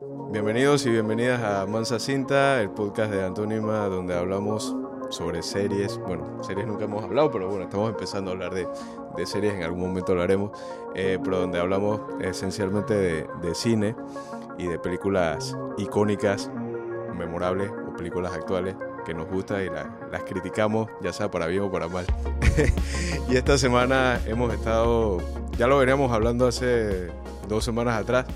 Bienvenidos y bienvenidas a Mansa Cinta, el podcast de Antónima donde hablamos sobre series. Bueno, series nunca hemos hablado, pero bueno, estamos empezando a hablar de, series, en algún momento lo haremos, eh, pero donde hablamos esencialmente de, cine y de películas icónicas, memorables o películas actuales que nos gustan y la, las criticamos, ya sea para bien o para mal. y esta semana hemos estado, ya lo veníamos hablando hace dos semanas atrás,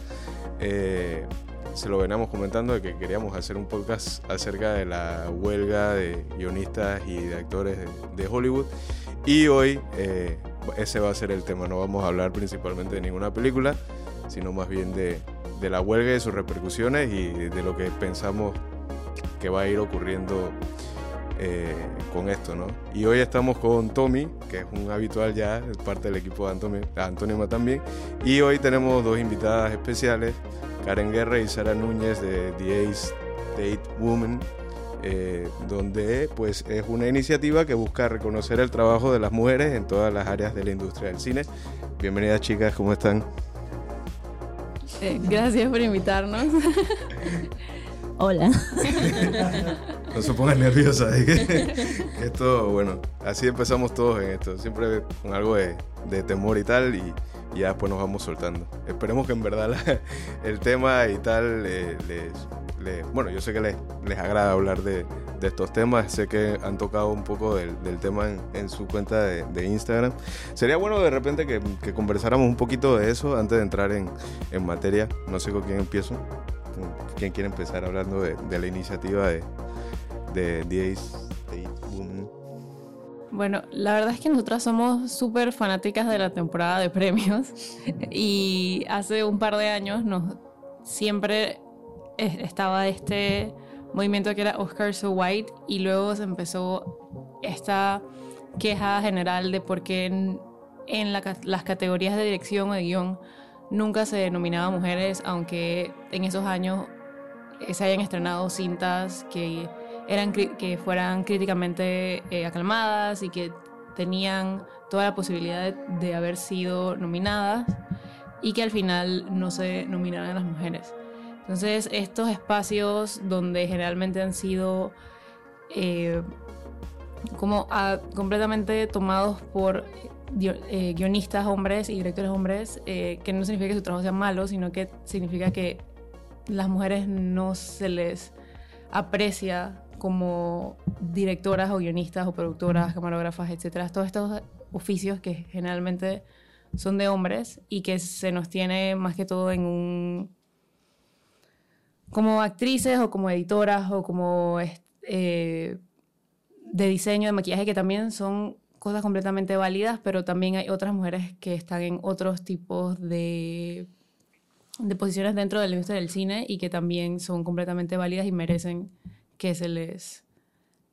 eh, se lo veníamos comentando de que queríamos hacer un podcast acerca de la huelga de guionistas y de actores de, de Hollywood. Y hoy eh, ese va a ser el tema. No vamos a hablar principalmente de ninguna película, sino más bien de, de la huelga y sus repercusiones y de lo que pensamos que va a ir ocurriendo eh, con esto, ¿no? Y hoy estamos con Tommy, que es un habitual ya, es parte del equipo de Antonio, Antónima también. Y hoy tenemos dos invitadas especiales, Karen Guerra y Sara Núñez de The Ace Date Woman, eh, donde pues es una iniciativa que busca reconocer el trabajo de las mujeres en todas las áreas de la industria del cine. Bienvenidas chicas, ¿cómo están? Eh, gracias por invitarnos. Hola. no se pongan nerviosas. ¿eh? Esto, bueno, así empezamos todos en esto. Siempre con algo de, de temor y tal. Y, y, ya después nos vamos soltando. Esperemos que en verdad la, el tema y tal eh, les, les, Bueno, yo sé que les, les agrada hablar de, de, estos temas. Sé que han tocado un poco del, del tema en, en, su cuenta de, de, Instagram. Sería bueno de repente que, que, conversáramos un poquito de eso antes de entrar en, en materia. No sé con quién empiezo. ¿Quién quiere empezar hablando de, la iniciativa de, de Woman? Bueno, la verdad es que nosotras somos súper fanáticas de la temporada de premios y hace un par de años nos, siempre estaba este movimiento que era Oscar So White y luego se empezó esta queja general de por qué en, en la, las categorías de dirección o de guion nunca se denominaba mujeres, aunque en esos años se hayan estrenado cintas que, eran, que fueran críticamente eh, aclamadas y que tenían toda la posibilidad de, haber sido nominadas y que al final no se nominaran las mujeres. Entonces, estos espacios donde generalmente han sido eh, como a, completamente tomados por eh, guionistas hombres y directores hombres, eh, que no significa que su trabajo sea malo, sino que significa que las mujeres no se les aprecia como directoras o guionistas o productoras, camarógrafas, etcétera, todos estos oficios que generalmente son de hombres y que se nos tiene más que todo en un como actrices o como editoras o como eh, de diseño, de maquillaje, que también son cosas completamente válidas, pero también hay otras mujeres que están en otros tipos de, de posiciones dentro de la industria del cine y que también son completamente válidas y merecen que se les,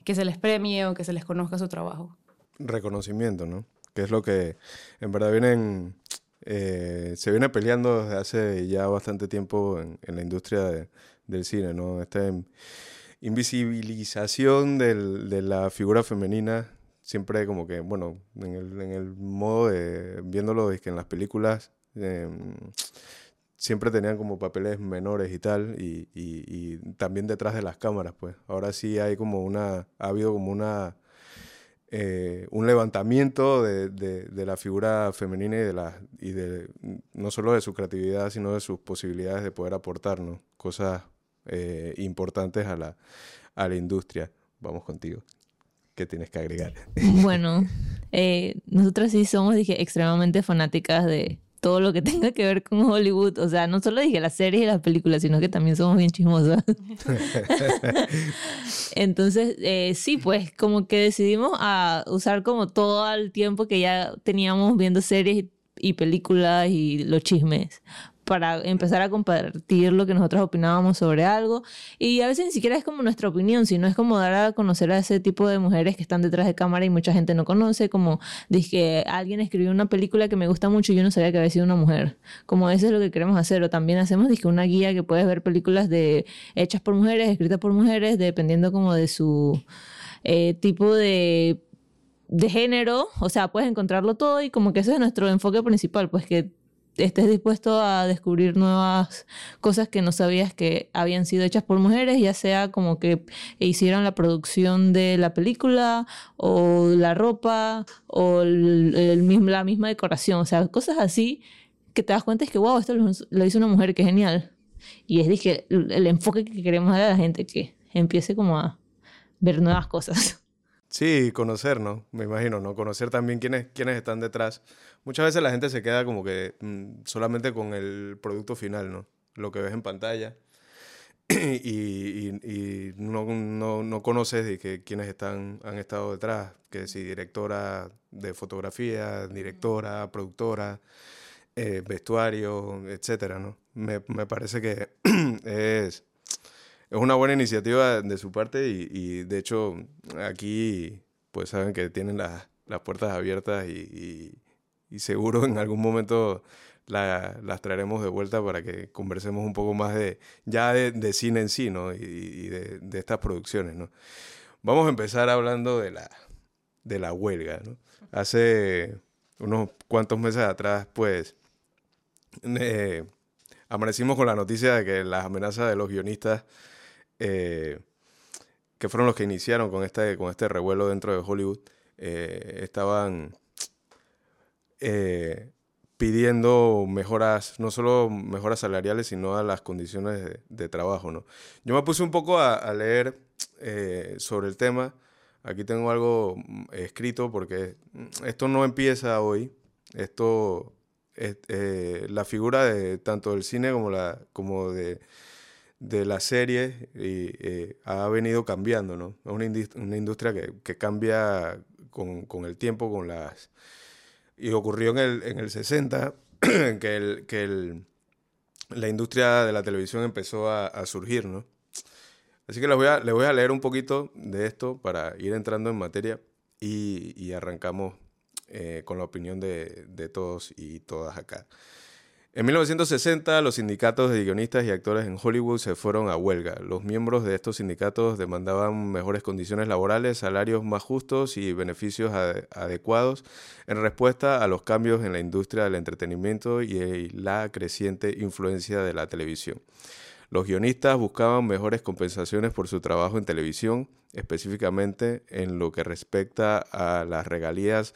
que se les premie o que se les conozca su trabajo. Reconocimiento, ¿no? Que es lo que en verdad vienen, eh, se viene peleando desde hace ya bastante tiempo en, en la industria de, del cine, ¿no? Esta invisibilización del, de la figura femenina siempre como que, bueno, en el, en el modo de viéndolo es que en las películas eh, siempre tenían como papeles menores y tal, y, y, y, también detrás de las cámaras, pues. Ahora sí hay como una, ha habido como una, eh, un levantamiento de, de, de, la figura femenina y de, la, y de no solo de su creatividad, sino de sus posibilidades de poder aportarnos cosas eh, importantes a la, a la industria. Vamos contigo. ¿Qué tienes que agregar? Bueno, eh, nosotras sí somos, dije, extremadamente fanáticas de todo lo que tenga que ver con Hollywood. O sea, no solo dije las series y las películas, sino que también somos bien chismosas. Entonces, eh, sí, pues como que decidimos a usar como todo el tiempo que ya teníamos viendo series y películas y los chismes para empezar a compartir lo que nosotros opinábamos sobre algo. Y a veces ni siquiera es como nuestra opinión, sino es como dar a conocer a ese tipo de mujeres que están detrás de cámara y mucha gente no conoce. Como dije alguien escribió una película que me gusta mucho y yo no sabía que había sido una mujer. Como eso es lo que queremos hacer. O también hacemos dije, una guía que puedes ver películas de, hechas por mujeres, escritas por mujeres, dependiendo como de su eh, tipo de de género, o sea, puedes encontrarlo todo y como que ese es nuestro enfoque principal, pues que estés dispuesto a descubrir nuevas cosas que no sabías que habían sido hechas por mujeres, ya sea como que hicieron la producción de la película o la ropa o el, mismo, la misma decoración, o sea, cosas así que te das cuenta es que, wow, esto lo, hizo una mujer, que genial. Y es dije, el enfoque que queremos dar a la gente, que empiece como a ver nuevas cosas. Sí, conocer, ¿no? Me imagino, ¿no? Conocer también quiénes, quiénes están detrás. Muchas veces la gente se queda como que mm, solamente con el producto final, ¿no? Lo que ves en pantalla. y, y, no, no, no, conoces de que quiénes están, han estado detrás, que si directora de fotografía, directora, productora, eh, vestuario, etcétera, ¿no? Me, me parece que es es una buena iniciativa de su parte y, de hecho aquí pues saben que tienen las, puertas abiertas y, seguro en algún momento las traeremos de vuelta para que conversemos un poco más de ya de, cine en sí ¿no? y, de, estas producciones. ¿no? Vamos a empezar hablando de la, de la huelga. ¿no? Hace unos cuantos meses atrás pues... Eh, amanecimos con la noticia de que las amenazas de los guionistas eh, que fueron los que iniciaron con este, con este revuelo dentro de Hollywood, eh, estaban eh, pidiendo mejoras, no solo mejoras salariales, sino a las condiciones de, trabajo. ¿no? Yo me puse un poco a, leer sobre el tema. Aquí tengo algo mm, escrito porque esto no empieza hoy. Esto, la figura de tanto del cine como, la, como de de la serie y, eh, ha venido cambiando, ¿no? Es una, industria que, cambia con, el tiempo, con las... Y ocurrió en el, en el 60 que, el, que el, la industria de la televisión empezó a, surgir, ¿no? Así que les voy, a, les voy a leer un poquito de esto para ir entrando en materia y, arrancamos eh, con la opinión de, de todos y todas acá. En 1960, los sindicatos de guionistas y actores en Hollywood se fueron a huelga. Los miembros de estos sindicatos demandaban mejores condiciones laborales, salarios más justos y beneficios adecuados en respuesta a los cambios en la industria del entretenimiento y la creciente influencia de la televisión. Los guionistas buscaban mejores compensaciones por su trabajo en televisión, específicamente en lo que respecta a las regalías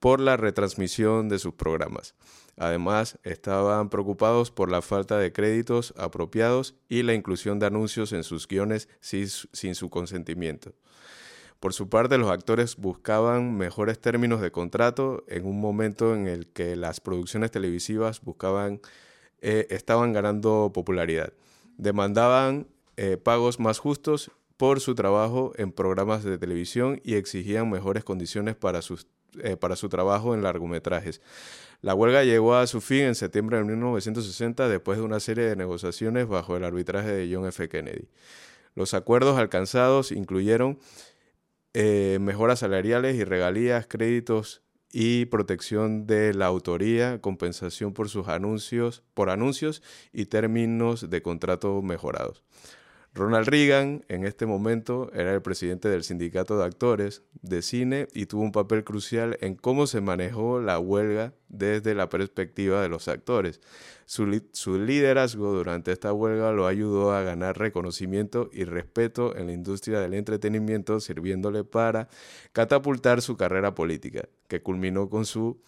por la retransmisión de sus programas. Además, estaban preocupados por la falta de créditos apropiados y la inclusión de anuncios en sus guiones sin, su consentimiento. Por su parte, los actores buscaban mejores términos de contrato en un momento en el que las producciones televisivas eh, estaban ganando popularidad. Demandaban eh, pagos más justos por su trabajo en programas de televisión y exigían mejores condiciones para, eh, para su trabajo en largometrajes. La huelga llegó a su fin en septiembre de 1960 después de una serie de negociaciones bajo el arbitraje de John F. Kennedy. Los acuerdos alcanzados incluyeron eh, mejoras salariales y regalías, créditos y protección de la autoría, compensación por sus anuncios, por anuncios y términos de contrato mejorados. Ronald Reagan en este momento era el presidente del sindicato de actores de cine y tuvo un papel crucial en cómo se manejó la huelga desde la perspectiva de los actores. Su, liderazgo durante esta huelga lo ayudó a ganar reconocimiento y respeto en la industria del entretenimiento, sirviéndole para catapultar su carrera política, que culminó con su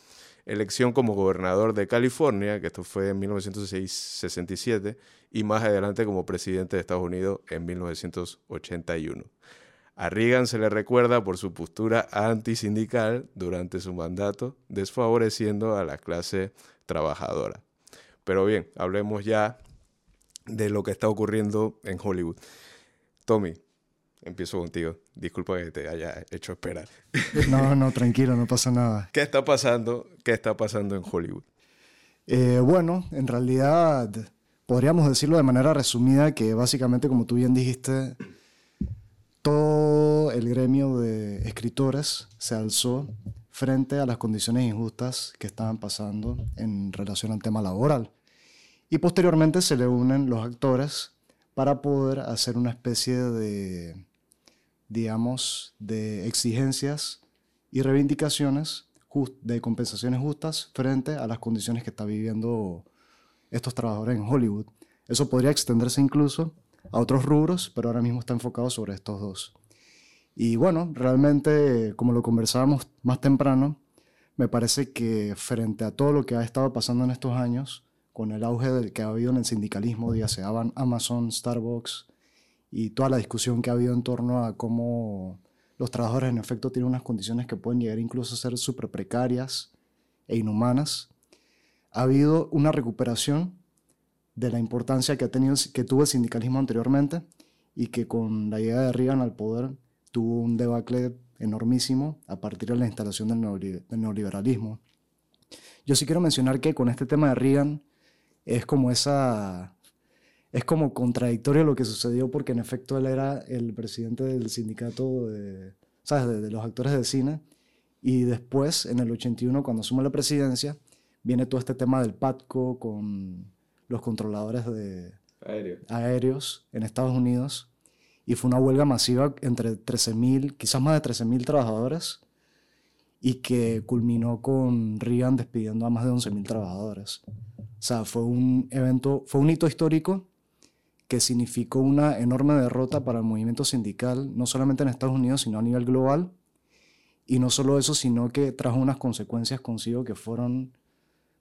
elección como gobernador de California, que esto fue en 1967, y más adelante como presidente de Estados Unidos en 1981. A Reagan se le recuerda por su postura antisindical durante su mandato, desfavoreciendo a la clase trabajadora. Pero bien, hablemos ya de lo que está ocurriendo en Hollywood. Tommy, empiezo contigo. Disculpa que te haya hecho esperar. No, no, tranquilo, no pasa nada. ¿Qué está pasando? ¿Qué está pasando en Hollywood? Eh, bueno, en realidad podríamos decirlo de manera resumida que básicamente, como tú bien dijiste, todo el gremio de escritores se alzó frente a las condiciones injustas que estaban pasando en relación al tema laboral. Y posteriormente se le unen los actores para poder hacer una especie de, digamos, de exigencias y reivindicaciones de compensaciones justas frente a las condiciones que están viviendo estos trabajadores en Hollywood. Eso podría extenderse incluso a otros rubros, pero ahora mismo está enfocado sobre estos dos. Y bueno, realmente, como lo conversábamos más temprano, me parece que frente a todo lo que ha estado pasando en estos años, con el auge del que ha habido en el sindicalismo, dígase Amazon, Starbucks, y toda la discusión que ha habido en torno a cómo los trabajadores en efecto tienen unas condiciones que pueden llegar incluso a ser súper precarias e inhumanas, ha habido una recuperación de la importancia que, ha tenido, que tuvo el sindicalismo anteriormente y que con la llegada de Reagan al poder tuvo un debacle enormísimo a partir de la instalación del neoliberalismo. Yo sí quiero mencionar que con este tema de Reagan es como esa es como contradictorio lo que sucedió porque en efecto él era el presidente del sindicato de, ¿sabes? de, los actores de cine y después en el 81 cuando asume la presidencia viene todo este tema del PATCO con los controladores de aéreos en Estados Unidos y fue una huelga masiva entre 13.000, quizás más de 13.000 trabajadores y que culminó con Reagan despidiendo a más de 11.000 trabajadores. O sea, fue un evento, fue un hito histórico que significó una enorme derrota para el movimiento sindical, no solamente en Estados Unidos, sino a nivel global. Y no solo eso, sino que trajo unas consecuencias consigo que fueron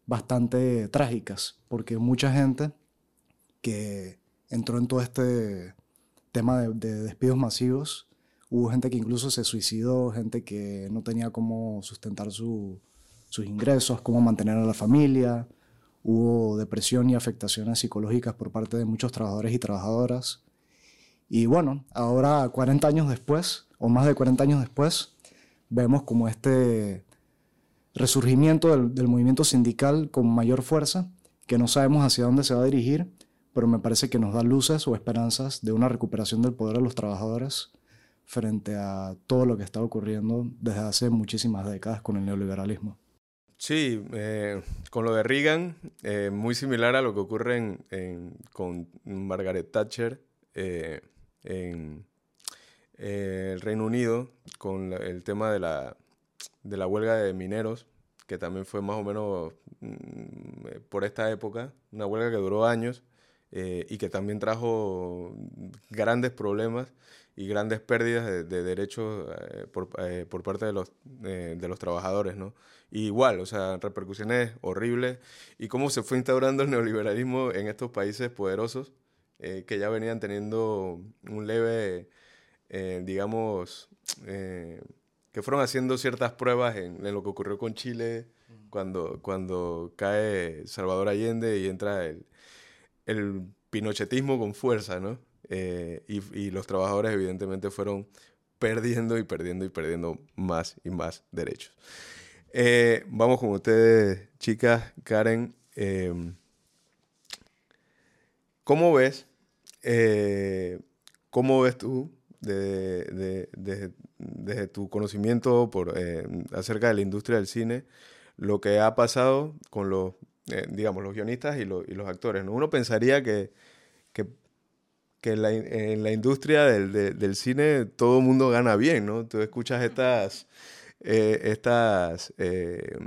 bastante trágicas, porque mucha gente que entró en todo este tema de, despidos masivos, hubo gente que incluso se suicidó, gente que no tenía cómo sustentar sus ingresos, cómo mantener a la familia, hubo depresión y afectaciones psicológicas por parte de muchos trabajadores y trabajadoras. Y bueno, ahora 40 años después, o más de 40 años después, vemos como este resurgimiento del, movimiento sindical con mayor fuerza, que no sabemos hacia dónde se va a dirigir, pero me parece que nos da luces o esperanzas de una recuperación del poder de los trabajadores frente a todo lo que está ocurriendo desde hace muchísimas décadas con el neoliberalismo. Sí, eh, con lo de Reagan, eh, muy similar a lo que ocurre con Margaret Thatcher eh, en el Reino Unido, con el tema de la, de la huelga de mineros, que también fue más o menos mm, por esta época, una huelga que duró años y que también trajo grandes problemas y grandes pérdidas de, derechos por, por, parte de los, de los trabajadores, ¿no? igual, o sea, repercusiones horribles y cómo se fue instaurando el neoliberalismo en estos países poderosos eh, que ya venían teniendo un leve, eh, digamos, eh, que fueron haciendo ciertas pruebas en, lo que ocurrió con Chile cuando, cuando cae Salvador Allende y entra el, el pinochetismo con fuerza, ¿no? y, y los trabajadores evidentemente fueron perdiendo y perdiendo y perdiendo más y más derechos. Eh, vamos con ustedes, chicas. Karen, em, ¿cómo ves? Eh, ¿Cómo ves tú desde de, tu conocimiento eh, acerca de la industria del cine lo que ha pasado con los, digamos, los guionistas y, los actores? ¿no? Uno pensaría que, que, en, la, industria del, del cine todo el mundo gana bien, ¿no? Tú escuchas estas eh, estas eh,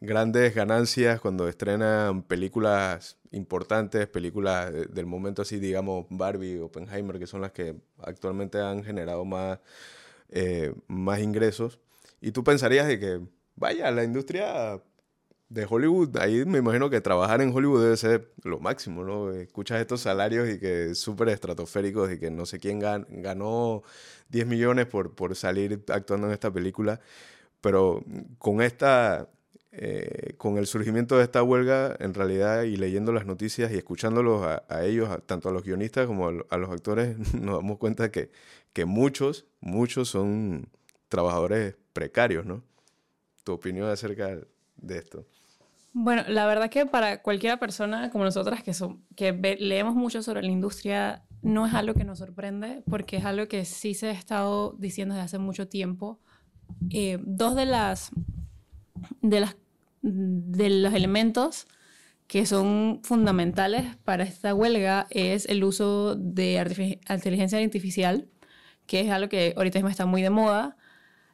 grandes ganancias cuando estrenan películas importantes, películas del momento así, digamos, Barbie, Oppenheimer, que son las que actualmente han generado más, eh, más ingresos. Y tú pensarías de que, vaya, la industria de Hollywood, ahí me imagino que trabajar en Hollywood debe ser lo máximo, ¿no? Escuchas estos salarios y que súper estratosféricos y que no sé quién ganó 10 millones por, por salir actuando en esta película, pero con esta... Eh, con el surgimiento de esta huelga, en realidad, y leyendo las noticias y escuchándolos a, ellos, tanto a los guionistas como a, los actores, nos damos cuenta que, que muchos, muchos son trabajadores precarios, ¿no? ¿Tu opinión acerca de esto? Bueno, la verdad que para cualquier persona como nosotras que, son, que leemos mucho sobre la industria, no es algo que nos sorprende, porque es algo que sí se ha estado diciendo desde hace mucho tiempo. Eh, dos de las, de las de los elementos que son fundamentales para esta huelga es el uso de inteligencia artificial, que es algo que ahorita mismo está muy de moda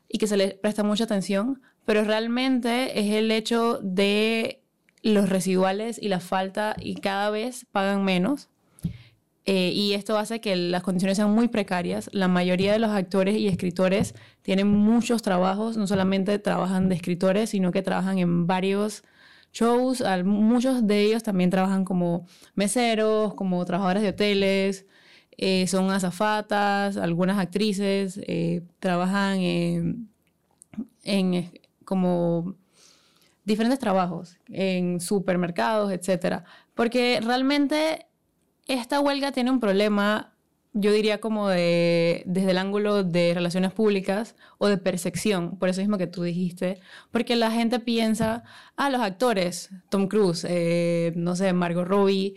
y que se le presta mucha atención, pero realmente es el hecho de los residuales y la falta y cada vez pagan menos. Eh, y esto hace que las condiciones sean muy precarias. La mayoría de los actores y escritores tienen muchos trabajos, no solamente trabajan de escritores, sino que trabajan en varios shows. muchos de ellos también trabajan como meseros, como trabajadores de hoteles, eh, son azafatas, algunas actrices eh, trabajan en como diferentes trabajos, en supermercados, etc. Porque realmente esta huelga tiene un problema, yo diría como de, desde el ángulo de relaciones públicas o de percepción, por eso mismo que tú dijiste, porque la gente piensa, ah, los actores, Tom Cruise, eh, no sé, Margot Robbie,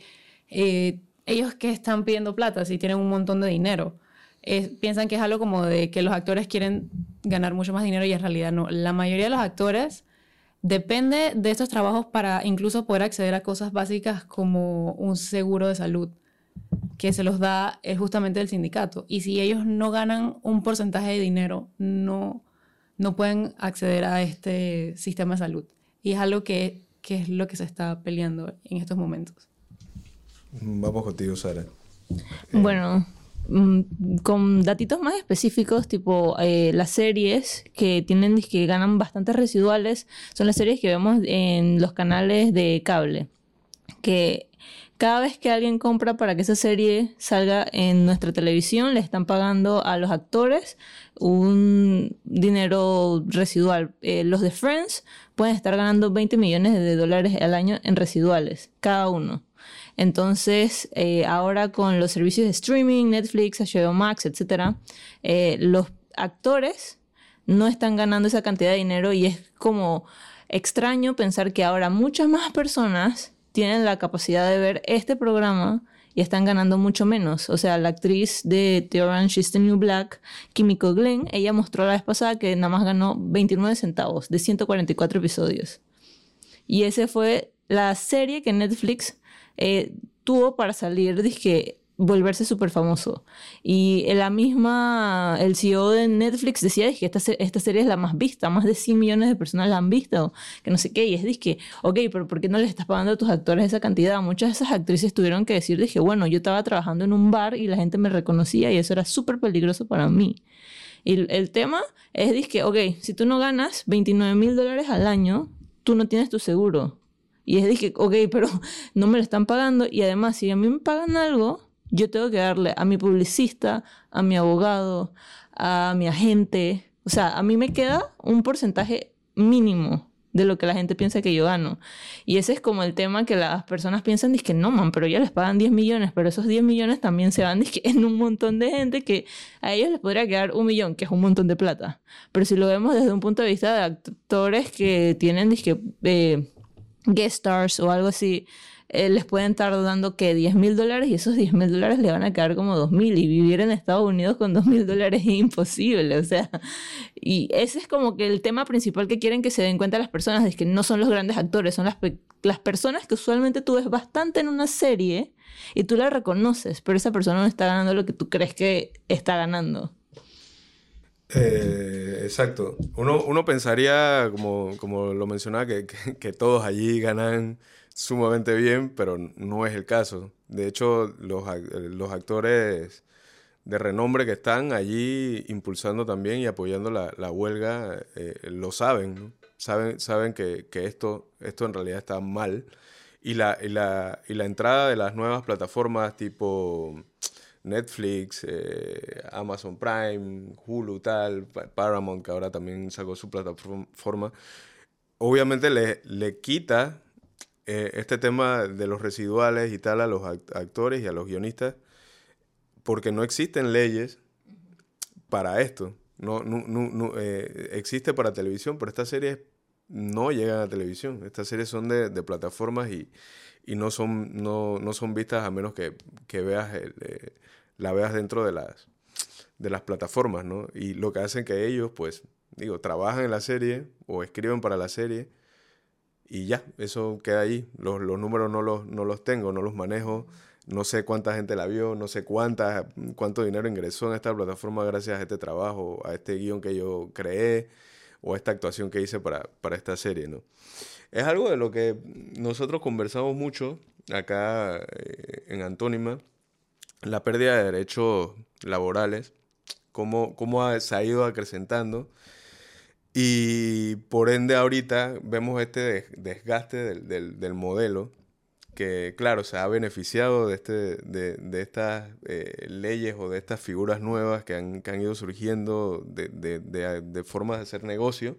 eh, ellos que están pidiendo plata si tienen un montón de dinero. Piensan que es algo como de que los actores quieren ganar mucho más dinero y en realidad no. La mayoría de los actores depende de estos trabajos para incluso poder acceder a cosas básicas como un seguro de salud que se los da es justamente el sindicato. Y si ellos no ganan un porcentaje de dinero, no, no pueden acceder a este sistema de salud. Y es algo que, que es lo que se está peleando en estos momentos. Vamos contigo, Sara. Bueno, con datitos más específicos, tipo eh, las series que tienen que ganan bastantes residuales, son las series que vemos en los canales de cable. Que cada vez que alguien compra para que esa serie salga en nuestra televisión, le están pagando a los actores un dinero residual. Eh, los de Friends pueden estar ganando 20 millones de dólares al año en residuales, cada uno. Entonces, eh, ahora con los servicios de streaming, Netflix, HBO Max, etc., eh, los actores no están ganando esa cantidad de dinero y es como extraño pensar que ahora muchas más personas tienen la capacidad de ver este programa y están ganando mucho menos. O sea, la actriz de The Orange is the New Black, Kimiko Glenn, ella mostró la vez pasada que nada más ganó 29 centavos de 144 episodios. Y esa fue la serie que Netflix eh, tuvo para salir, dije, volverse súper famoso. Y la misma, el CEO de Netflix decía que esta, esta serie es la más vista, más de 100 millones de personas la han visto, que no sé qué, y es dije, ok, pero ¿por qué no les estás pagando a tus actores esa cantidad? Muchas de esas actrices tuvieron que decir, dije, bueno, yo estaba trabajando en un bar y la gente me reconocía y eso era súper peligroso para mí. Y el tema es, dije, ok, si tú no ganas 29 mil dólares al año, tú no tienes tu seguro. Y es dije, ok, pero no me lo están pagando. Y además, si a mí me pagan algo, yo tengo que darle a mi publicista, a mi abogado, a mi agente. O sea, a mí me queda un porcentaje mínimo de lo que la gente piensa que yo gano. Y ese es como el tema que las personas piensan, que no, man, pero ya les pagan 10 millones, pero esos 10 millones también se van en un montón de gente que a ellos les podría quedar un millón, que es un montón de plata. Pero si lo vemos desde un punto de vista de actores que tienen, disque, eh, guest stars o algo así, eh, les pueden estar dando que 10 mil dólares y esos 10 mil dólares le van a quedar como 2 mil y vivir en Estados Unidos con 2 mil dólares es imposible, o sea, y ese es como que el tema principal que quieren que se den cuenta las personas, es que no son los grandes actores, son las, las personas que usualmente tú ves bastante en una serie y tú la reconoces, pero esa persona no está ganando lo que tú crees que está ganando. Eh, exacto. Uno, uno pensaría, como, como lo mencionaba, que, que, todos allí ganan sumamente bien, pero no es el caso. De hecho, los, los actores de renombre que están allí impulsando también y apoyando la, la huelga eh, lo saben, saben, saben que, que, esto, esto en realidad está mal. Y la, y la, y la entrada de las nuevas plataformas tipo Netflix, eh, Amazon Prime, Hulu, tal, Paramount, que ahora también sacó su plataforma, obviamente le, le quita eh, este tema de los residuales y tal a los actores y a los guionistas, porque no existen leyes para esto. No, no, no, eh, existe para televisión, pero estas series no llegan a televisión. Estas series son de, de plataformas y, y, no, son, no, no, son vistas a menos que, que veas el, la veas dentro de las, de las plataformas, ¿no? Y lo que hacen que ellos, pues, digo, trabajan en la serie o escriben para la serie y ya, eso queda ahí. Los, números no los, no los tengo, no los manejo. No sé cuánta gente la vio, no sé cuánta, cuánto dinero ingresó en esta plataforma gracias a este trabajo, a este guion que yo creé o esta actuación que hice para, para esta serie, ¿no? Es algo de lo que nosotros conversamos mucho acá eh, en Antónima, la pérdida de derechos laborales, cómo, cómo ha- se ha ido acrecentando. Y por ende ahorita vemos este des- desgaste del- del modelo que, claro, se ha beneficiado de, este, de, de estas eh, leyes o de estas figuras nuevas que han, que han ido surgiendo de, de- de- formas de hacer negocio,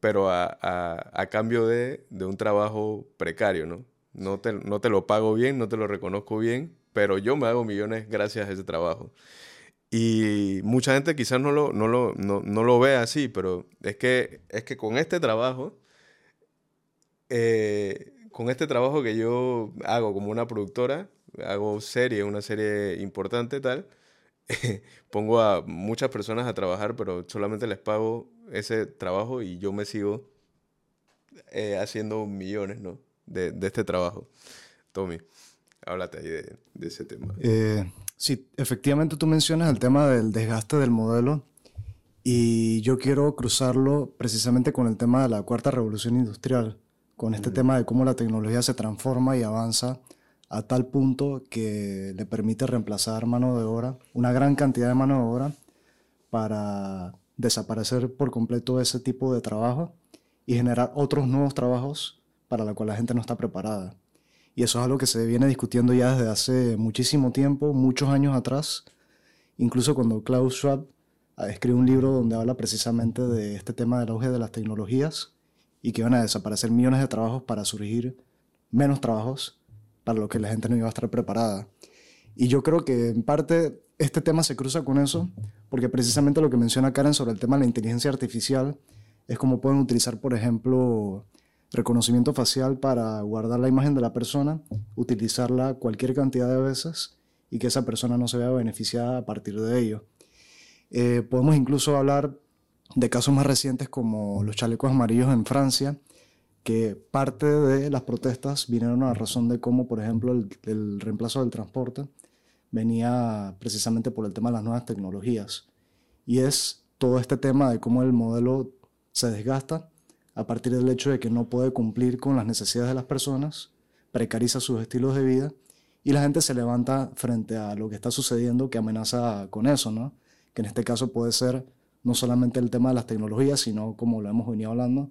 pero a, a- a cambio de, de un trabajo precario, ¿no? No te, no te lo pago bien, no te lo reconozco bien, pero yo me hago millones gracias a ese trabajo. Y mucha gente quizás no lo, no lo, no, no lo ve así, pero es que, es que con este trabajo, eh, con este trabajo que yo hago como una productora, hago serie, una serie importante tal, pongo a muchas personas a trabajar, pero solamente les pago ese trabajo y yo me sigo eh, haciendo millones, ¿no? De, de este trabajo. Tommy, háblate ahí de, ese tema. Eh, sí, efectivamente tú mencionas el tema del desgaste del modelo y yo quiero cruzarlo precisamente con el tema de la cuarta revolución industrial, con este tema de cómo la tecnología se transforma y avanza a tal punto que le permite reemplazar mano de obra, una gran cantidad de mano de obra, para desaparecer por completo ese tipo de trabajo y generar otros nuevos trabajos para los cuales la gente no está preparada. Y eso es algo que se viene discutiendo ya desde hace muchísimo tiempo, muchos años atrás. Incluso cuando Klaus Schwab ah, escribe un libro donde habla precisamente de este tema del auge de las tecnologías y que van a desaparecer millones de trabajos para surgir menos trabajos para los que la gente no iba a estar preparada. Y yo creo que en parte este tema se cruza con eso, porque precisamente lo que menciona Karen sobre el tema de la inteligencia artificial es cómo pueden utilizar, por ejemplo, reconocimiento facial para guardar la imagen de la persona, utilizarla cualquier cantidad de veces y que esa persona no se vea beneficiada a partir de ello. Eh, podemos incluso hablar de casos más recientes como los chalecos amarillos en Francia, que parte de las protestas vinieron a razón de cómo, por ejemplo, el, reemplazo del transporte venía precisamente por el tema de las nuevas tecnologías. Y es todo este tema de cómo el modelo se desgasta a partir del hecho de que no puede cumplir con las necesidades de las personas, precariza sus estilos de vida y la gente se levanta frente a lo que está sucediendo que amenaza con eso, ¿no? Que en este caso puede ser no solamente el tema de las tecnologías, sino como lo hemos venido hablando,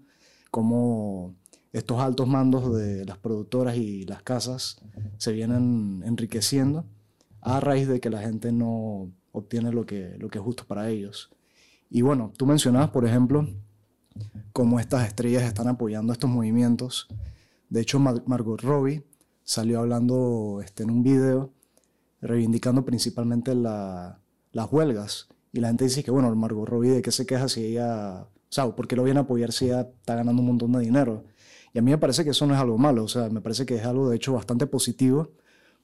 como estos altos mandos de las productoras y las casas se vienen enriqueciendo a raíz de que la gente no obtiene lo que, lo que es justo para ellos. Y bueno, tú mencionabas, por ejemplo, cómo estas estrellas están apoyando estos movimientos. De hecho, Mar- Margot Robbie salió hablando este, en un video reivindicando principalmente la- las huelgas. Y la gente dice que, bueno, Margot Robbie, ¿de qué se queja si ella... O sea, ¿por qué lo viene a apoyar si ella está ganando un montón de dinero? Y a mí me parece que eso no es algo malo. O sea, me parece que es algo, de hecho, bastante positivo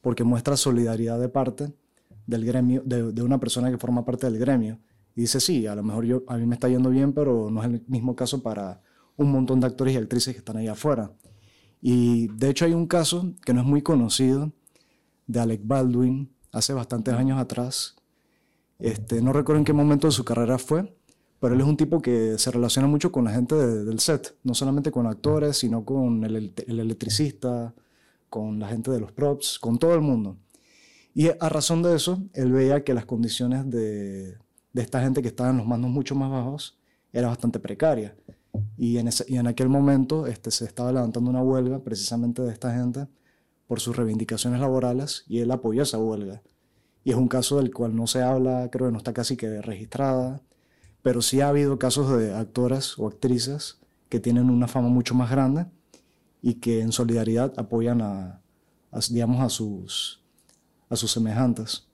porque muestra solidaridad de parte del gremio, de, de una persona que forma parte del gremio. Y dice, sí, a lo mejor yo, a mí me está yendo bien, pero no es el mismo caso para un montón de actores y actrices que están ahí afuera. Y de hecho hay un caso que no es muy conocido de Alec Baldwin hace bastantes años atrás. Este, no recuerdo en qué momento de su carrera fue, pero él es un tipo que se relaciona mucho con la gente de- del set, no solamente con actores, sino con el, el electricista, con la gente de los props, con todo el mundo. Y a razón de eso, él veía que las condiciones de, de esta gente que estaba en los mandos mucho más bajos era bastante precaria. Y en, ese- y en aquel momento este, se estaba levantando una huelga precisamente de esta gente por sus reivindicaciones laborales y él apoyó esa huelga. Y es un caso del cual no se habla, creo que no está casi que registrada, pero sí ha habido casos de actoras o actrices que tienen una fama mucho más grande y que en solidaridad apoyan a, digamos, a sus, a sus semejantes.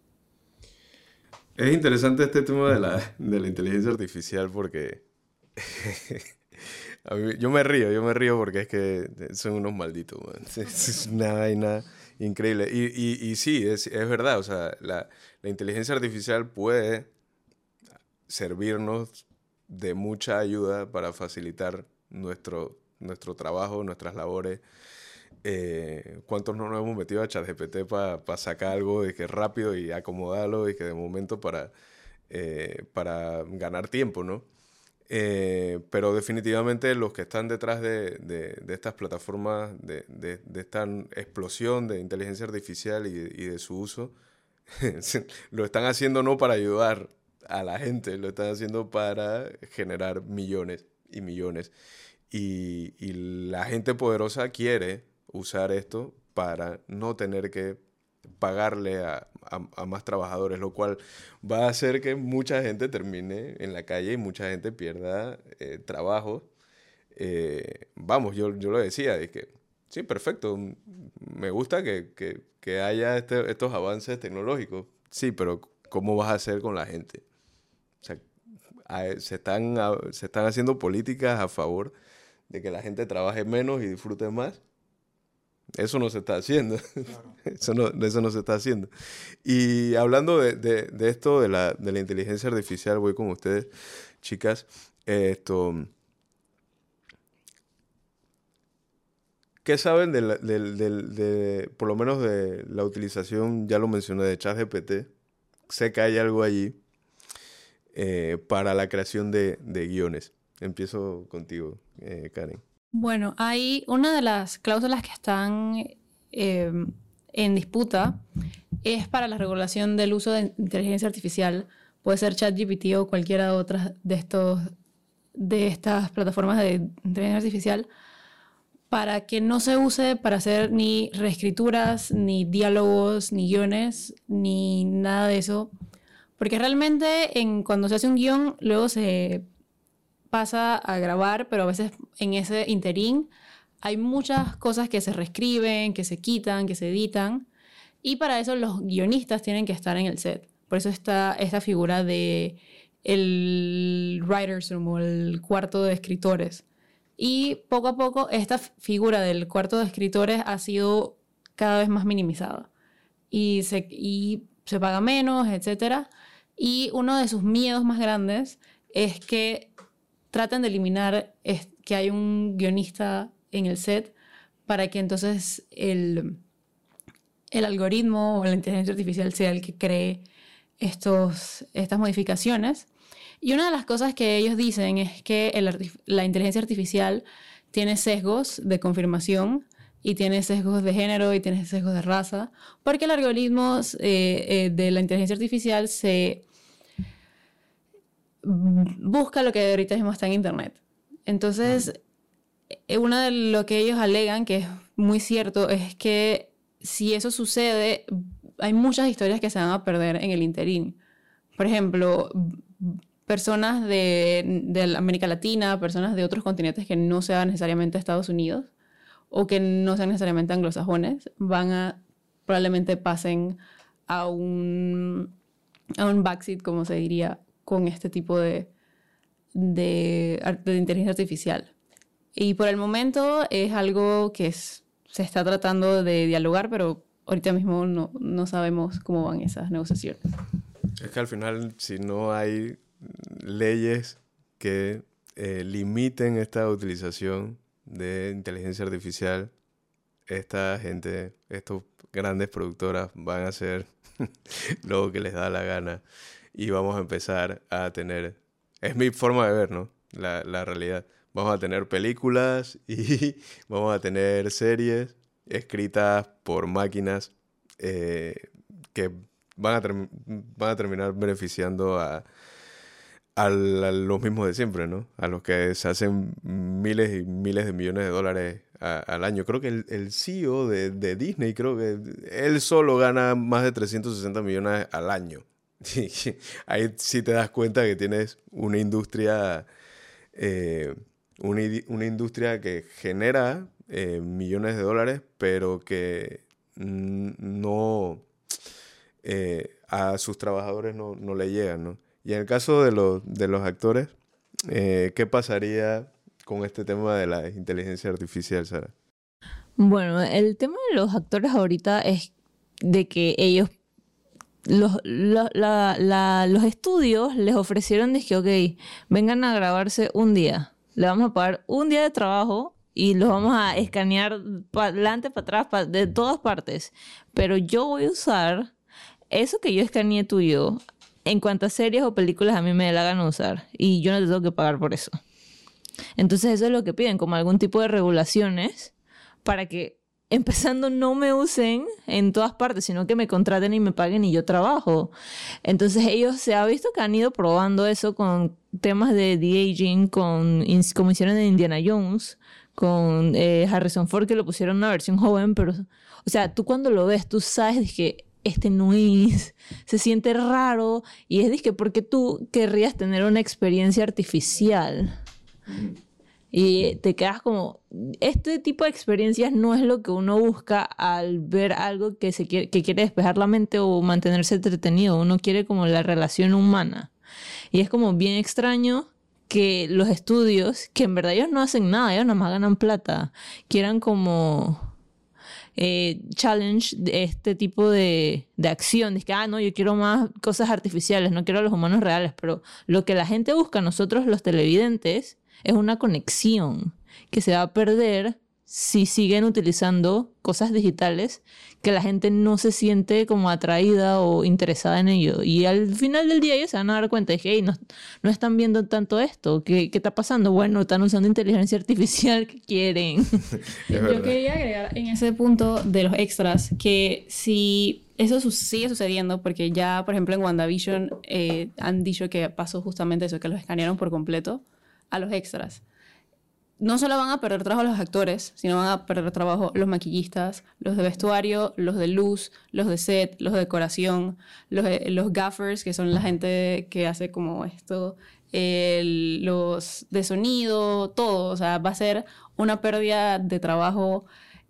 Es interesante este tema de la, de la inteligencia artificial porque yo me río, yo me río porque es que son unos malditos, man. Es una vaina increíble. Y, y, y sí, es, es verdad, o sea, la, la inteligencia artificial puede servirnos de mucha ayuda para facilitar nuestro, nuestro trabajo, nuestras labores. Eh, ¿Cuántos no nos hemos metido a ChatGPT para sacar algo de que rápido y acomodarlo y que de momento para, eh, para ganar tiempo, ¿no? Eh, pero definitivamente los que están detrás de, de- estas plataformas, de, de- esta explosión de inteligencia artificial y, de su uso, lo están haciendo no para ayudar a la gente, lo están haciendo para generar millones y millones. Y la gente poderosa quiere usar esto para no tener que pagarle a, a- más trabajadores, lo cual va a hacer que mucha gente termine en la calle y mucha gente pierda eh, trabajo. Eh, vamos, yo, yo lo decía, de que sí, perfecto, me gusta que, que- que haya este- estos avances tecnológicos, sí, pero ¿cómo vas a hacer con la gente? O sea, se están, se están haciendo políticas a favor de que la gente trabaje menos y disfrute más. Eso no se está haciendo. Eso no, eso no se está haciendo. Y hablando de, de- de esto, de la, de la inteligencia artificial, voy con ustedes, chicas. Esto, ¿Qué saben de, la- de- por lo menos de la utilización, ya lo mencioné, de ChatGPT? Sé que hay algo allí eh, para la creación de, de guiones. Empiezo contigo, eh, Karen. Bueno, hay una de las cláusulas que están eh, en disputa es para la regulación del uso de inteligencia artificial. Puede ser ChatGPT o cualquiera de otras de estos de estas plataformas de inteligencia artificial para que no se use para hacer ni reescrituras, ni diálogos, ni guiones, ni nada de eso. Porque realmente en, cuando se hace un guion, luego se pasa a grabar, pero a veces en ese interín hay muchas cosas que se reescriben, que se quitan, que se editan. Y para eso los guionistas tienen que estar en el set. Por eso está esta figura de el writer's room o el cuarto de escritores. Y poco a poco esta figura del cuarto de escritores ha sido cada vez más minimizada. Y se, y se paga menos, etc. Y uno de sus miedos más grandes es que traten de eliminar que hay un guionista en el set para que entonces el, el algoritmo o la inteligencia artificial sea el que cree estos, estas modificaciones. Y una de las cosas que ellos dicen es que la inteligencia artificial tiene sesgos de confirmación y tiene sesgos de género y tiene sesgos de raza, porque el algoritmo eh, eh, de la inteligencia artificial se busca lo que ahorita mismo está en Internet. Entonces, eh, una de lo que ellos alegan, que es muy cierto, es que si eso sucede, hay muchas historias que se van a perder en el interín. Por ejemplo, personas de, América Latina, personas de otros continentes que no sean necesariamente Estados Unidos o que no sean necesariamente anglosajones, van a, probablemente pasen a un, a un backseat, como se diría, con este tipo de, de, de inteligencia artificial. Y por el momento es algo que es- se está tratando de dialogar, pero ahorita mismo no, no sabemos cómo van esas negociaciones. Es que al final, si no hay leyes que eh, limiten esta utilización de inteligencia artificial, esta gente, estos grandes productoras van a hacer lo que les da la gana y vamos a empezar a tener, es mi forma de ver, ¿no? La, la realidad. Vamos a tener películas y vamos a tener series escritas por máquinas eh, que van a, van a terminar beneficiando a, a los mismos de siempre, ¿no? A los que se hacen miles y miles de millones de dólares al año. Creo que el, el CEO de, de Disney, creo que él solo gana más de 360 millones al año. Ahí sí te das cuenta que tienes una industria, eh, una, industria que genera eh, millones de dólares, pero que no eh, a sus trabajadores no, no le llegan, ¿no? Y en el caso de los, de los actores, ¿qué pasaría con este tema de la inteligencia artificial, Sara? Bueno, el tema de los actores ahorita es de que ellos, los, los estudios les ofrecieron, dije, ok, vengan a grabarse un día, le vamos a pagar un día de trabajo y los vamos a escanear para adelante, para atrás, de todas partes. Pero yo voy a usar eso que yo escaneé tuyo en cuantas series o películas a mí me la gana usar y yo no te tengo que pagar por eso. Entonces eso es lo que piden, como algún tipo de regulaciones para que empezando no me usen en todas partes, sino que me contraten y me paguen y yo trabajo. Entonces ellos se ha visto que han ido probando eso con temas de de aging, con como hicieron en Indiana Jones, con eh, Harrison Ford que lo pusieron una versión joven, pero o sea, tú cuando lo ves, tú sabes que este no es, se siente raro y es que porque tú querrías tener una experiencia artificial. Y te quedas como, este tipo de experiencias no es lo que uno busca al ver algo que, se quiere, que quiere despejar la mente o mantenerse entretenido. Uno quiere como la relación humana. Y es como bien extraño que los estudios, que en verdad ellos no hacen nada, ellos nada más ganan plata, quieran como eh, challenge este tipo de, de acción. Dice que, ah, no, yo quiero más cosas artificiales, no quiero los humanos reales, pero lo que la gente busca, nosotros los televidentes, es una conexión que se va a perder si siguen utilizando cosas digitales que la gente no se siente como atraída o interesada en ello. Y al final del día ellos se van a dar cuenta de que no, no, están viendo tanto esto. ¿Qué, ¿Qué, está pasando? Bueno, están usando inteligencia artificial que quieren. Yo quería agregar en ese punto de los extras que si eso sigue sucediendo, porque ya, por ejemplo, en WandaVision eh, han dicho que pasó justamente eso, que los escanearon por completo a los extras no solo van a perder trabajo los actores, sino van a perder trabajo los maquillistas, los de vestuario, los de luz, los de set, los de decoración, los, los gaffers, que son la gente que hace como esto, los de sonido, todo. O sea, va a ser una pérdida de trabajo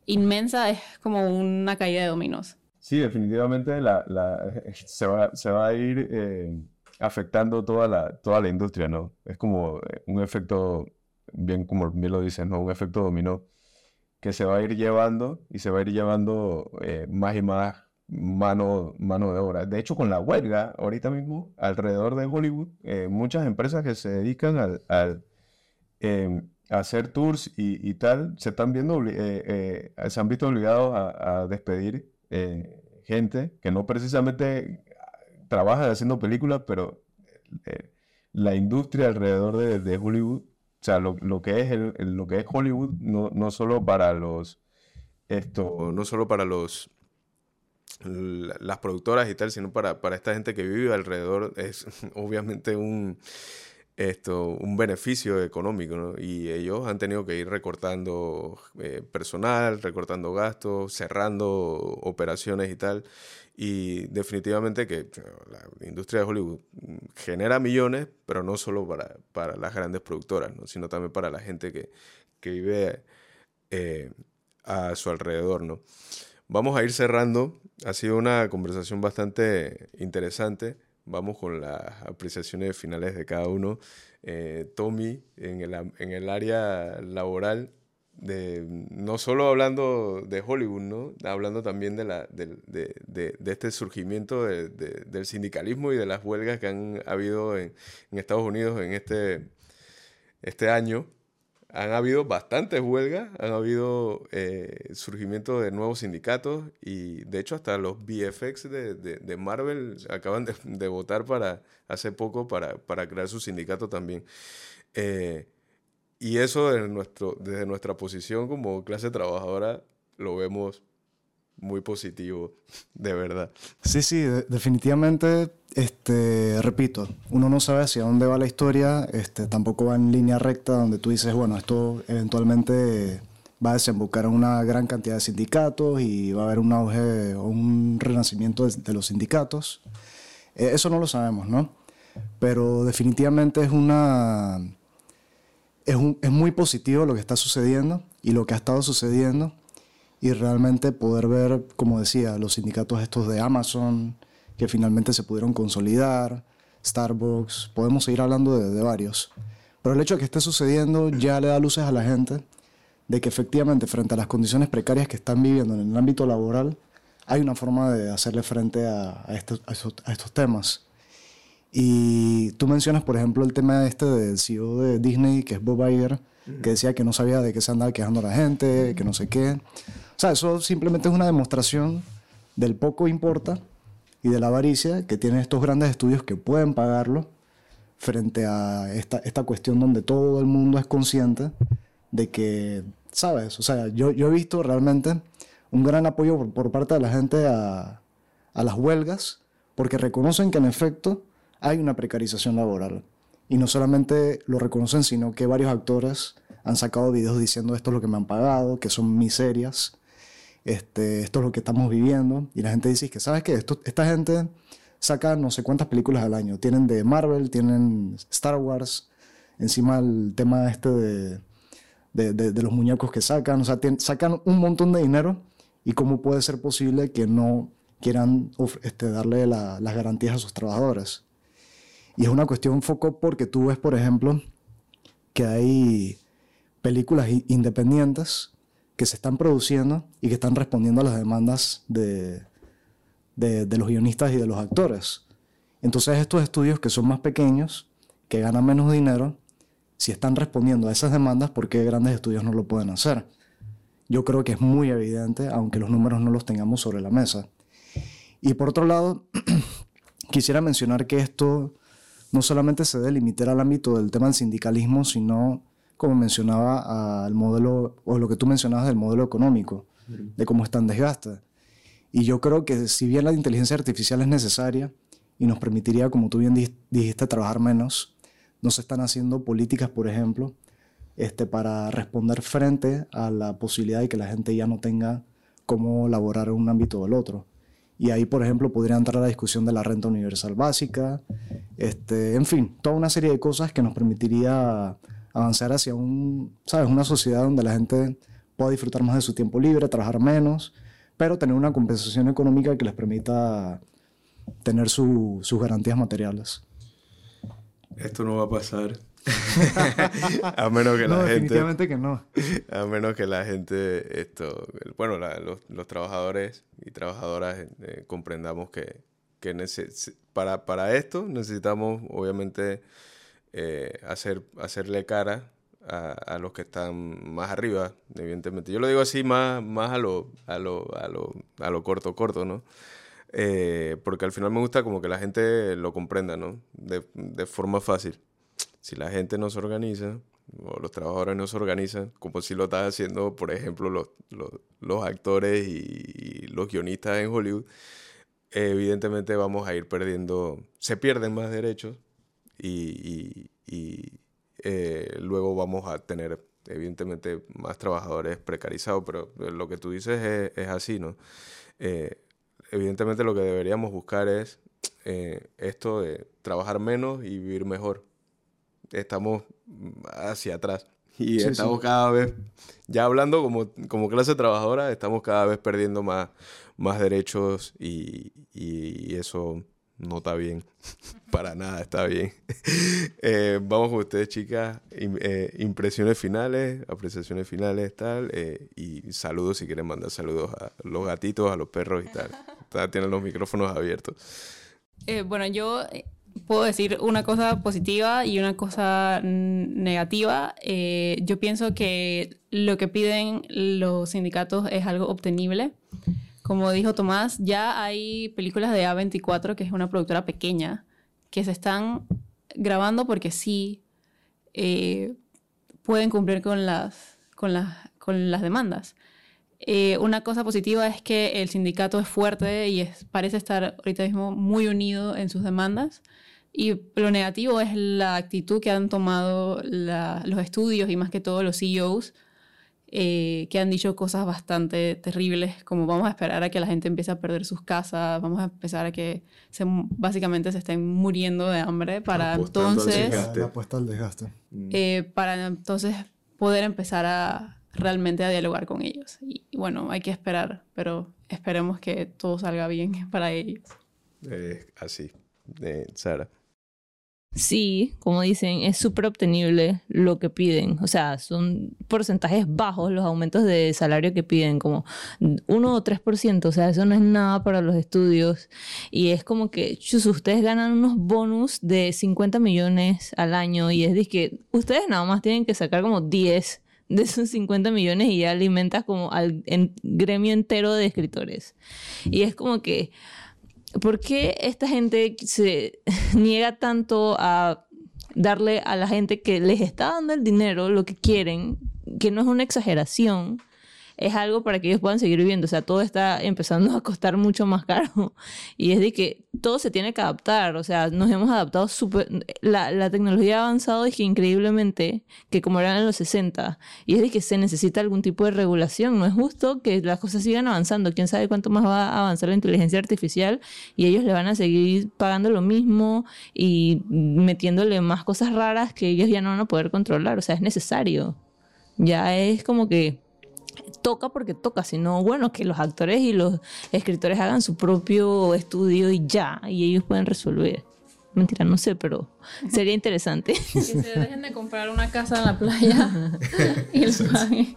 inmensa, es como una caída de dominos. Sí, definitivamente la, se, va, se, va, a ir eh, afectando toda la, toda la industria, ¿no? Es como eh, un efecto bien como bien lo dices, ¿no? Un efecto dominó que se va a ir llevando y se va a ir llevando eh, más y más mano, mano de obra. De hecho, con la huelga, ahorita mismo, alrededor de Hollywood, eh, muchas empresas que se dedican al, em, a hacer tours y, tal, se están viendo, eh, se han visto obligados a, despedir gente que no precisamente trabaja haciendo películas, pero la industria alrededor de, de Hollywood o sea, lo, lo que es el, lo que es Hollywood, no, no solo para los esto, no solo para los las productoras y tal, sino para, para esta gente que vive alrededor, es obviamente un esto, un beneficio económico. Y ellos han tenido que ir recortando eh, personal, recortando gastos, cerrando operaciones y tal. Y definitivamente que la industria de Hollywood genera millones, pero no solo para, para las grandes productoras, ¿no? sino también para la gente que, que vive eh, a su alrededor. ¿no? Vamos a ir cerrando. Ha sido una conversación bastante interesante. Vamos con las apreciaciones finales de cada uno. Eh, Tommy, en el, en el área laboral, de, no solo hablando de Hollywood, ¿no? hablando también de, la, de, de, este surgimiento del sindicalismo y de las huelgas que han habido en, en, Estados Unidos en este, este año. Han habido bastantes huelgas, han habido eh, surgimiento de nuevos sindicatos y de hecho hasta los VFX de, Marvel acaban de, votar para, hace poco para, para crear su sindicato también. Eh, y eso desde nuestra posición como clase trabajadora lo vemos muy positivo, de verdad. Sí, sí, definitivamente, este, repito, uno no sabe hacia dónde va la historia, este, tampoco va en línea recta donde tú dices, bueno, esto eventualmente va a desembocar en una gran cantidad de sindicatos y va a haber un auge o un renacimiento de, los sindicatos. Eh, eso no lo sabemos, ¿no? Pero definitivamente es una es, muy positivo lo que está sucediendo y lo que ha estado sucediendo y realmente poder ver, como decía, los sindicatos estos de Amazon que finalmente se pudieron consolidar, Starbucks, podemos seguir hablando de, varios. Pero el hecho de que esté sucediendo ya le da luces a la gente de que efectivamente frente a las condiciones precarias que están viviendo en el ámbito laboral, hay una forma de hacerle frente a, estos, a estos temas. Y tú mencionas, por ejemplo, el tema este del CEO de Disney, que es Bob Iger, que decía que no sabía de qué se andaba quejando la gente, que no sé qué. O sea, eso simplemente es una demostración del poco importa y de la avaricia que tienen estos grandes estudios que pueden pagarlo frente a esta, esta cuestión donde todo el mundo es consciente de que, ¿sabes? O sea, yo, yo he visto realmente un gran apoyo por, parte de la gente a, a las huelgas porque reconocen que en efecto hay una precarización laboral. Y no solamente lo reconocen, sino que varios actores han sacado videos diciendo esto es lo que me han pagado, que son miserias, este, esto es lo que estamos viviendo. Y la gente dice que, ¿sabes qué? Esto, esta gente saca no sé cuántas películas al año. Tienen de Marvel, tienen Star Wars, encima el tema este de, de, de- de los muñecos que sacan. O sea, tien- sacan un montón de dinero. ¿Y cómo puede ser posible que no quieran este, darle la- las garantías a sus trabajadores? Y es una cuestión foco porque tú ves, por ejemplo, que hay películas independientes que se están produciendo y que están respondiendo a las demandas de, de, de los guionistas y de los actores. Entonces estos estudios que son más pequeños, que ganan menos dinero, si están respondiendo a esas demandas, ¿por qué grandes estudios no lo pueden hacer? Yo creo que es muy evidente, aunque los números no los tengamos sobre la mesa. Y por otro lado, quisiera mencionar que esto no solamente se debe limitar al ámbito del tema del sindicalismo, sino, como mencionaba, al modelo, o lo que tú mencionabas del modelo económico, de cómo está en desgaste. Y yo creo que si bien la inteligencia artificial es necesaria y nos permitiría, como tú bien di- dijiste, trabajar menos, no se están haciendo políticas, por ejemplo, este, para responder frente a la posibilidad de que la gente ya no tenga cómo laborar en un ámbito o el otro. Y ahí, por ejemplo, podría entrar la discusión de la renta universal básica, este, en fin, toda una serie de cosas que nos permitiría avanzar hacia un, ¿sabes? una sociedad donde la gente pueda disfrutar más de su tiempo libre, trabajar menos, pero tener una compensación económica que les permita tener su- sus garantías materiales. Esto no va a pasar. a menos que no, la gente. definitivamente que no. A menos que la gente, esto, bueno, la- los, los trabajadores y trabajadoras eh, comprendamos que, que para, para esto necesitamos, obviamente, eh, hacer, hacerle cara a, a los que están más arriba, evidentemente. Yo lo digo así más, más a, lo, a, lo, a, lo, a lo corto, corto, ¿no? Eh, porque al final me gusta como que la gente lo comprenda, ¿no? De, de forma fácil. Si la gente no se organiza, o los trabajadores no se organizan, como si lo están haciendo, por ejemplo, los, actores y, los guionistas en Hollywood, evidentemente vamos a ir perdiendo, se pierden más derechos y, eh, luego vamos a tener, evidentemente, más trabajadores precarizados, pero lo que tú dices es, es así, ¿no? Eh, evidentemente lo que deberíamos buscar es eh, esto de trabajar menos y vivir mejor. Estamos mm, hacia atrás y Sí, estamos sí. cada vez, ya hablando como, como clase trabajadora, estamos cada vez perdiendo más, más derechos y, y eso no está bien. Para nada está bien. Eh, vamos con ustedes, chicas. Im- eh, impresiones finales, apreciaciones finales, tal. eh, y saludos si quieren mandar saludos a los gatitos, a los perros y tal. Ta- Tienen los micrófonos abiertos. Eh, bueno, yo puedo decir una cosa positiva y una cosa negativa. Eh, yo pienso que lo que piden los sindicatos es algo obtenible. Como dijo Tomás, ya hay películas de A24, que es una productora pequeña, que se están grabando porque sí eh, pueden cumplir con las, con las, con las demandas. Eh, una cosa positiva es que el sindicato es fuerte y es- parece estar ahorita mismo muy unido en sus demandas. Y lo negativo es la actitud que han tomado la- los estudios y más que todo los CEOs, eh, que han dicho cosas bastante terribles, como vamos a esperar a que la gente empiece a perder sus casas, vamos a empezar a que se, básicamente se estén muriendo de hambre para Apostando al entonces desgaste. La apuesta al desgaste. eh, para entonces poder empezar a realmente a dialogar con ellos. Y, y bueno, hay que esperar, pero esperemos que todo salga bien para ellos. Eh, así. Eh, Sara. Sí, como dicen, es súper obtenible lo que piden. O sea, son porcentajes bajos los aumentos de salario que piden, como 1 o 3%. O sea, eso no es nada para los estudios. Y es como que, chus, ustedes ganan unos bonus de 50 millones al año. Y es que ustedes nada más tienen que sacar como 10 de esos 50 millones y ya alimentas como al en- gremio entero de escritores. Y es como que ¿por qué esta gente se niega tanto a darle a la gente que les está dando el dinero lo que quieren, que no es una exageración, es algo para que ellos puedan seguir viviendo. O sea, todo está empezando a costar mucho más caro. Y es de que todo se tiene que adaptar. O sea, nos hemos adaptado súper... La, la, tecnología ha avanzado es que increíblemente, que como eran en los 60. Y es de que se necesita algún tipo de regulación. No es justo que las cosas sigan avanzando. ¿Quién sabe cuánto más va a avanzar la inteligencia artificial? Y ellos le van a seguir pagando lo mismo y metiéndole más cosas raras que ellos ya no van a poder controlar. O sea, es necesario. Ya es como que toca porque toca, sino bueno, que los actores y los escritores hagan su propio estudio y ya, y ellos pueden resolver. Mentira, no sé, pero sería interesante. Que se dejen de comprar una casa en la playa y paguen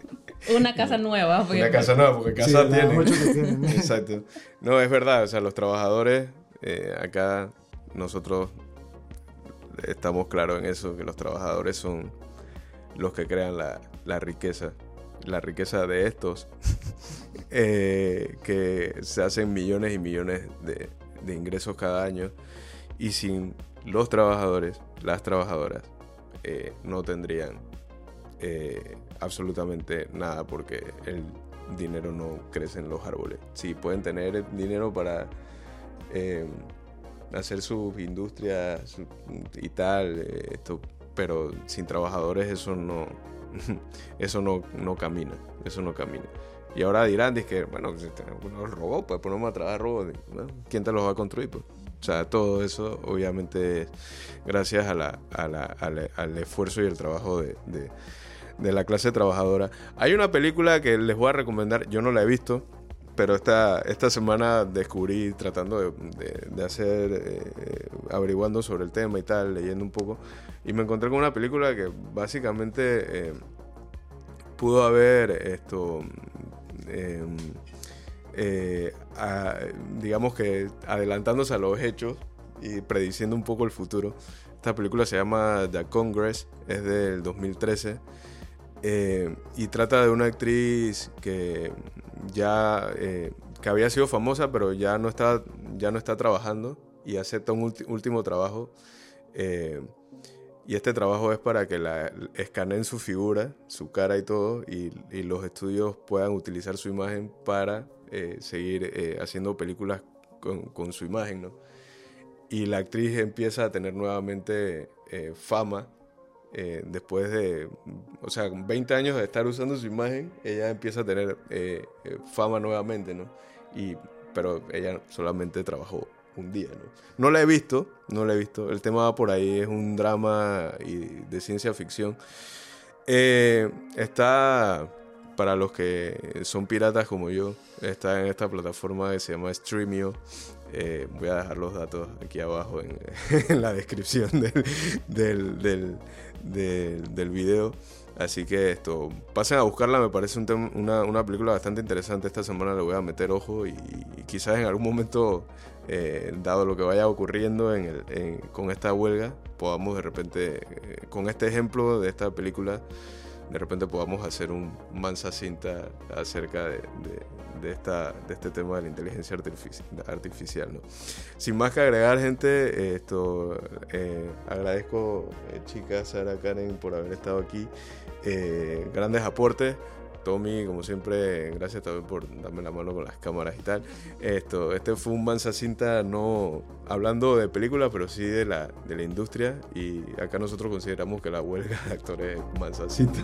una casa nueva. Una casa nueva, porque casa tienen. Exacto. No, es verdad, o sea, los trabajadores, eh, acá nosotros estamos claros en eso, que los trabajadores son los que crean la, la riqueza la riqueza de estos, eh, que se hacen millones y millones de, ingresos cada año, y sin los trabajadores, las trabajadoras, eh, no tendrían eh, absolutamente nada porque el dinero no crece en los árboles. Sí, pueden tener dinero para hacer sus industrias y tal, esto, pero sin trabajadores eso no, eso no, no camina, eso no camina. Y ahora dirán, que, bueno, tenemos robots, pues ponemos a trabajar robots. ¿Quién te los va a construir? Pues? O sea, todo eso obviamente es gracias a la, al, esfuerzo y el trabajo de, de, la clase trabajadora. Hay una película que les voy a recomendar, yo no la he visto, pero esta, esta semana descubrí tratando de, de hacer, eh, averiguando sobre el tema y tal, leyendo un poco, y me encontré con una película que básicamente eh, pudo haber esto, em, eh, digamos que adelantándose a los hechos y prediciendo un poco el futuro. Esta película se llama The Congress, es del 2013. Y trata de una actriz que ya eh, que había sido famosa, pero ya no está, ya no está trabajando y acepta un último trabajo. Eh, y este trabajo es para que la escaneen su figura, su cara y todo, y, los estudios puedan utilizar su imagen para eh, seguir haciendo películas con, con, su imagen, ¿no? Y la actriz empieza a tener nuevamente fama eh, después de, o sea, 20 años de estar usando su imagen, ella empieza a tener eh, eh, fama nuevamente, ¿no? Y, pero ella solamente trabajó un día, ¿no? No la he visto, no la he visto. El tema va por ahí, es un drama y de ciencia ficción. está, para los que son piratas como yo, está en esta plataforma que se llama Streamio. Voy a dejar los datos aquí abajo en, la descripción del, del, del video. Así que esto, pasen a buscarla, me parece una, una, película bastante interesante. Esta semana le voy a meter ojo y, quizás en algún momento, eh, dado lo que vaya ocurriendo con esta huelga, podamos de repente, eh, con este ejemplo de esta película, de repente podamos hacer un mansa cinta acerca de, de, esta, de este tema de la inteligencia artificial. ¿no? Sin más que agregar, gente, esto eh, agradezco, eh, chicas, Sara, Karen, por haber estado aquí. Eh, grandes aportes. Tommy, como siempre, gracias también por darme la mano con las cámaras y tal. Esto, este fue un Mansa Cinta no hablando de películas, pero sí de la, de la industria. Y acá nosotros consideramos que la huelga de actores es Mansa Cinta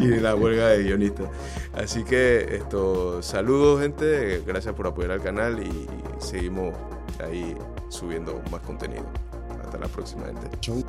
y la huelga de guionistas. Así que esto, saludos gente, gracias por apoyar al canal y seguimos ahí subiendo más contenido. Hasta la próxima gente. Chau.